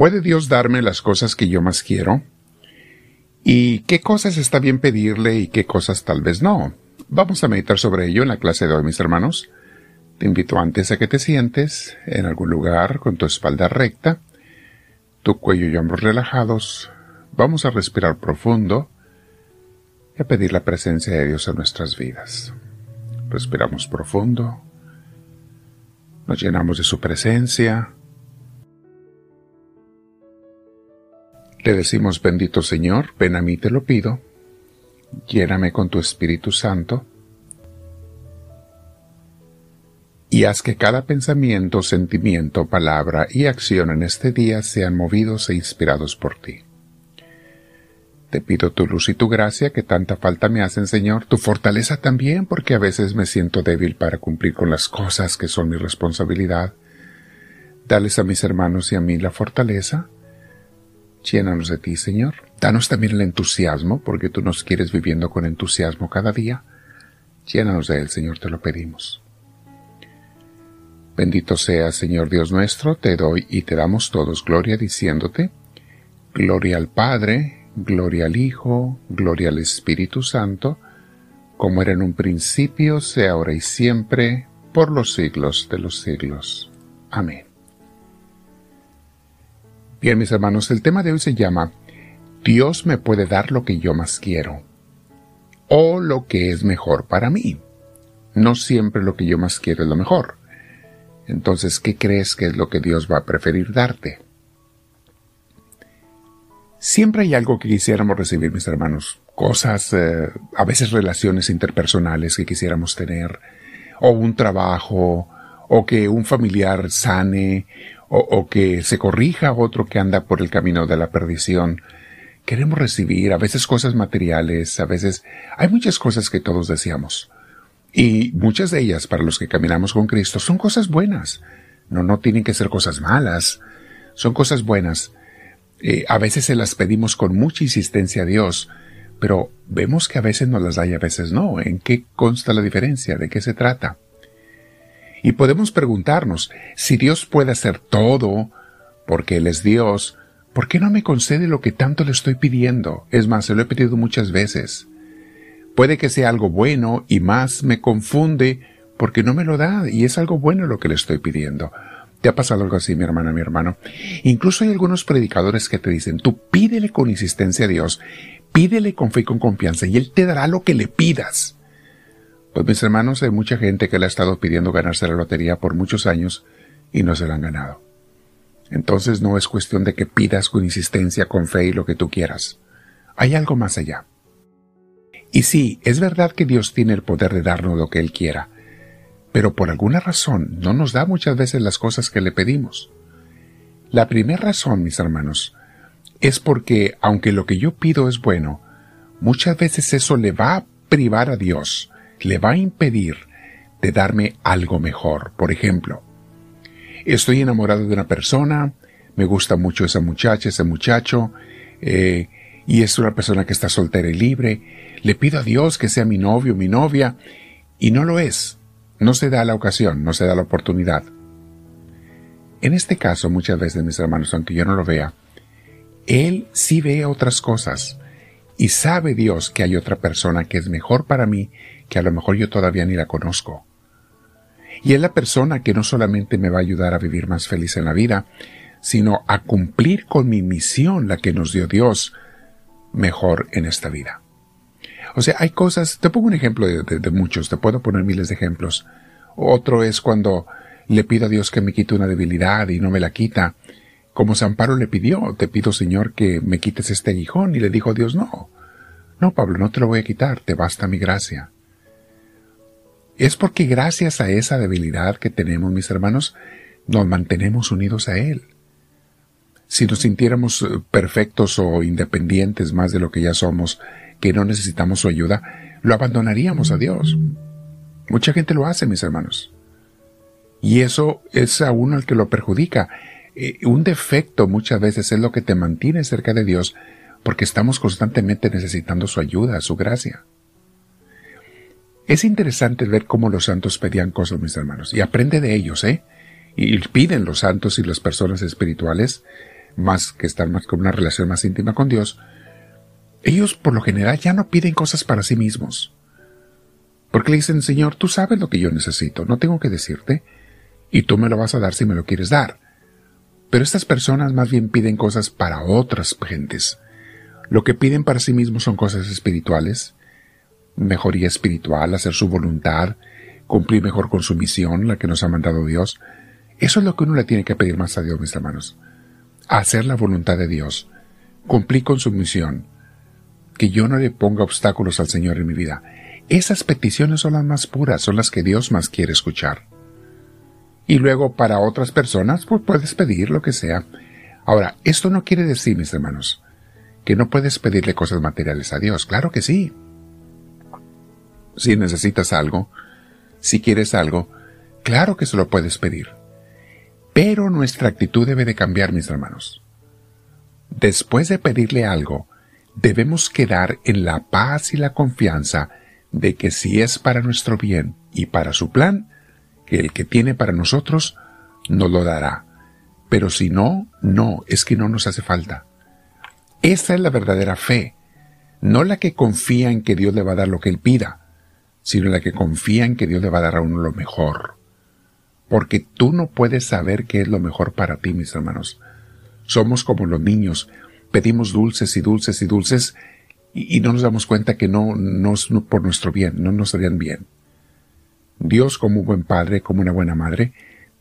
¿Puede Dios darme las cosas que yo más quiero? ¿Y qué cosas está bien pedirle y qué cosas tal vez no? Vamos a meditar sobre ello en la clase de hoy, mis hermanos. Te invito antes a que te sientes en algún lugar con tu espalda recta, tu cuello y hombros relajados. Vamos a respirar profundo y a pedir la presencia de Dios en nuestras vidas. Respiramos profundo. Nos llenamos de su presencia Le decimos, bendito Señor, ven a mí te lo pido, lléname con tu Espíritu Santo, y haz que cada pensamiento, sentimiento, palabra y acción en este día sean movidos e inspirados por ti. Te pido tu luz y tu gracia que tanta falta me hacen, Señor, tu fortaleza también, porque a veces me siento débil para cumplir con las cosas que son mi responsabilidad. Dales a mis hermanos y a mí la fortaleza, Llénanos de ti, Señor. Danos también el entusiasmo, porque tú nos quieres viviendo con entusiasmo cada día. Llénanos de él, Señor, te lo pedimos. Bendito sea, Señor Dios nuestro, te doy y te damos todos gloria diciéndote, Gloria al Padre, gloria al Hijo, gloria al Espíritu Santo, como era en un principio, sea ahora y siempre, por los siglos de los siglos. Amén. Bien, mis hermanos, el tema de hoy se llama Dios me puede dar lo que yo más quiero o lo que es mejor para mí. No siempre lo que yo más quiero es lo mejor. Entonces, ¿qué crees que es lo que Dios va a preferir darte? Siempre hay algo que quisiéramos recibir, mis hermanos. Cosas, eh, a veces relaciones interpersonales que quisiéramos tener, o un trabajo, o que un familiar sane, o, que se corrija otro que anda por el camino de la perdición. Queremos recibir a veces cosas materiales, a veces hay muchas cosas que todos deseamos. Y muchas de ellas, para los que caminamos con Cristo, son cosas buenas. No, no tienen que ser cosas malas. Son cosas buenas. Eh, a veces se las pedimos con mucha insistencia a Dios, pero vemos que a veces nos las da y a veces no. ¿En qué consta la diferencia? ¿De qué se trata? Y podemos preguntarnos, si Dios puede hacer todo, porque Él es Dios, ¿por qué no me concede lo que tanto le estoy pidiendo? Es más, se lo he pedido muchas veces. Puede que sea algo bueno y más me confunde porque no me lo da y es algo bueno lo que le estoy pidiendo. ¿Te ha pasado algo así, mi hermana, mi hermano? Incluso hay algunos predicadores que te dicen, tú pídele con insistencia a Dios, pídele con fe y con confianza y Él te dará lo que le pidas. Pues mis hermanos, hay mucha gente que le ha estado pidiendo ganarse la lotería por muchos años y no se la han ganado. Entonces no es cuestión de que pidas con insistencia, con fe y lo que tú quieras. Hay algo más allá. Y sí, es verdad que Dios tiene el poder de darnos lo que Él quiera, pero por alguna razón no nos da muchas veces las cosas que le pedimos. La primera razón, mis hermanos, es porque, aunque lo que yo pido es bueno, muchas veces eso le va a privar a Dios le va a impedir de darme algo mejor. Por ejemplo, estoy enamorado de una persona, me gusta mucho esa muchacha, ese muchacho, eh, y es una persona que está soltera y libre, le pido a Dios que sea mi novio, mi novia, y no lo es. No se da la ocasión, no se da la oportunidad. En este caso, muchas veces, mis hermanos, aunque yo no lo vea, Él sí ve otras cosas, y sabe Dios que hay otra persona que es mejor para mí que a lo mejor yo todavía ni la conozco. Y es la persona que no solamente me va a ayudar a vivir más feliz en la vida, sino a cumplir con mi misión, la que nos dio Dios, mejor en esta vida. O sea, hay cosas, te pongo un ejemplo de, muchos, te puedo poner miles de ejemplos. Otro es cuando le pido a Dios que me quite una debilidad y no me la quita. Como San Pablo le pidió, te pido Señor que me quites este aguijón y le dijo Dios no. No, Pablo, no te lo voy a quitar, te basta mi gracia es porque gracias a esa debilidad que tenemos, mis hermanos, nos mantenemos unidos a Él. Si nos sintiéramos eh, perfectos o independientes más de lo que ya somos, que no necesitamos su ayuda, lo abandonaríamos a Dios. Mucha gente lo hace, mis hermanos. Y eso es a uno el que lo perjudica. Eh, un defecto muchas veces es lo que te mantiene cerca de Dios porque estamos constantemente necesitando su ayuda, su gracia. Es interesante ver cómo los santos pedían cosas, mis hermanos, y aprende de ellos, ¿eh? Y piden los santos y las personas espirituales más que están más con una relación más íntima con Dios, ellos por lo general ya no piden cosas para sí mismos. Porque le dicen, Señor, tú sabes lo que yo necesito, no tengo que decirte, y tú me lo vas a dar si me lo quieres dar. Pero estas personas más bien piden cosas para otras gentes. Lo que piden para sí mismos son cosas espirituales, mejoría espiritual, hacer su voluntad, cumplir mejor con su misión, la que nos ha mandado Dios. Eso es lo que uno le tiene que pedir más a Dios, mis hermanos. Hacer la voluntad de Dios, cumplir con su misión, que yo no le ponga obstáculos al Señor en mi vida. Esas peticiones son las más puras, son las que Dios más quiere escuchar. Y luego para otras personas, pues puedes pedir lo que sea. Ahora, esto no quiere decir, mis hermanos, que no puedes pedirle cosas materiales a Dios. Claro que sí. Si necesitas algo, si quieres algo, claro que se lo puedes pedir. Pero nuestra actitud debe de cambiar, mis hermanos. Después de pedirle algo, debemos quedar en la paz y la confianza de que si es para nuestro bien y para su plan, que el que tiene para nosotros nos lo dará. Pero si no, no, es que no nos hace falta. Esa es la verdadera fe, no la que confía en que Dios le va a dar lo que él pida, sino la que confía en que Dios le va a dar a uno lo mejor. Porque tú no puedes saber qué es lo mejor para ti, mis hermanos. Somos como los niños, pedimos dulces y dulces y dulces y, no nos damos cuenta que no, no es por nuestro bien, no nos harían bien. Dios, como un buen padre, como una buena madre,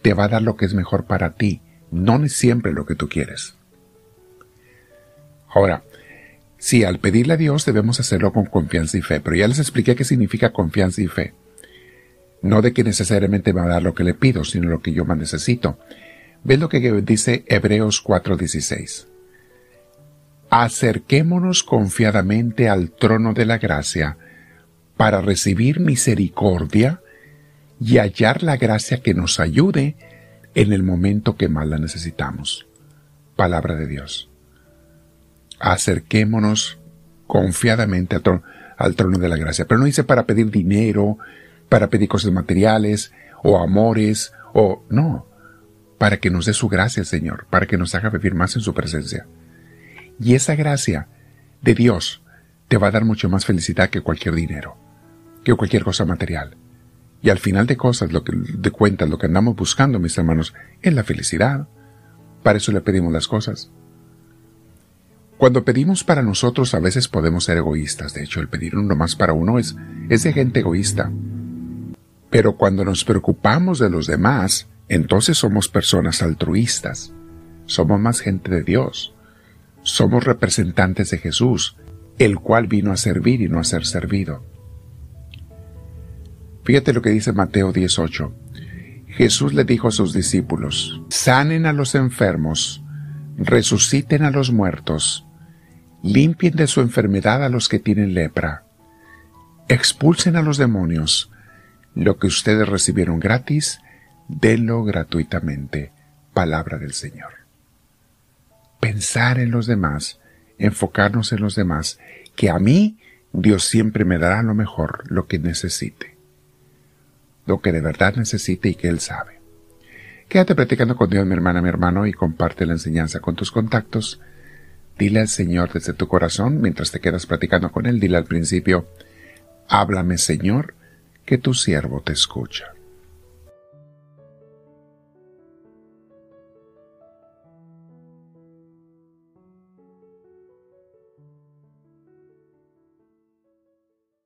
te va a dar lo que es mejor para ti, no siempre lo que tú quieres. Ahora, sí, al pedirle a Dios debemos hacerlo con confianza y fe, pero ya les expliqué qué significa confianza y fe. No de que necesariamente me va a dar lo que le pido, sino lo que yo más necesito. ¿Ves lo que dice Hebreos 4:16? Acerquémonos confiadamente al trono de la gracia para recibir misericordia y hallar la gracia que nos ayude en el momento que más la necesitamos. Palabra de Dios acerquémonos confiadamente al trono, de la gracia. Pero no dice para pedir dinero, para pedir cosas materiales, o amores, o no, para que nos dé su gracia, Señor, para que nos haga vivir más en su presencia. Y esa gracia de Dios te va a dar mucho más felicidad que cualquier dinero, que cualquier cosa material. Y al final de cosas, lo que de cuentas, lo que andamos buscando, mis hermanos, es la felicidad. Para eso le pedimos las cosas. Cuando pedimos para nosotros a veces podemos ser egoístas, de hecho el pedir uno más para uno es, es de gente egoísta. Pero cuando nos preocupamos de los demás, entonces somos personas altruistas, somos más gente de Dios, somos representantes de Jesús, el cual vino a servir y no a ser servido. Fíjate lo que dice Mateo 18. Jesús le dijo a sus discípulos, sanen a los enfermos, resuciten a los muertos, limpien de su enfermedad a los que tienen lepra, expulsen a los demonios, lo que ustedes recibieron gratis, denlo gratuitamente. Palabra del Señor. Pensar en los demás, enfocarnos en los demás, que a mí Dios siempre me dará lo mejor, lo que necesite, lo que de verdad necesite y que Él sabe. Quédate platicando con Dios, mi hermana, mi hermano, y comparte la enseñanza con tus contactos Dile al Señor desde tu corazón, mientras te quedas platicando con Él, dile al principio, háblame Señor, que tu siervo te escucha.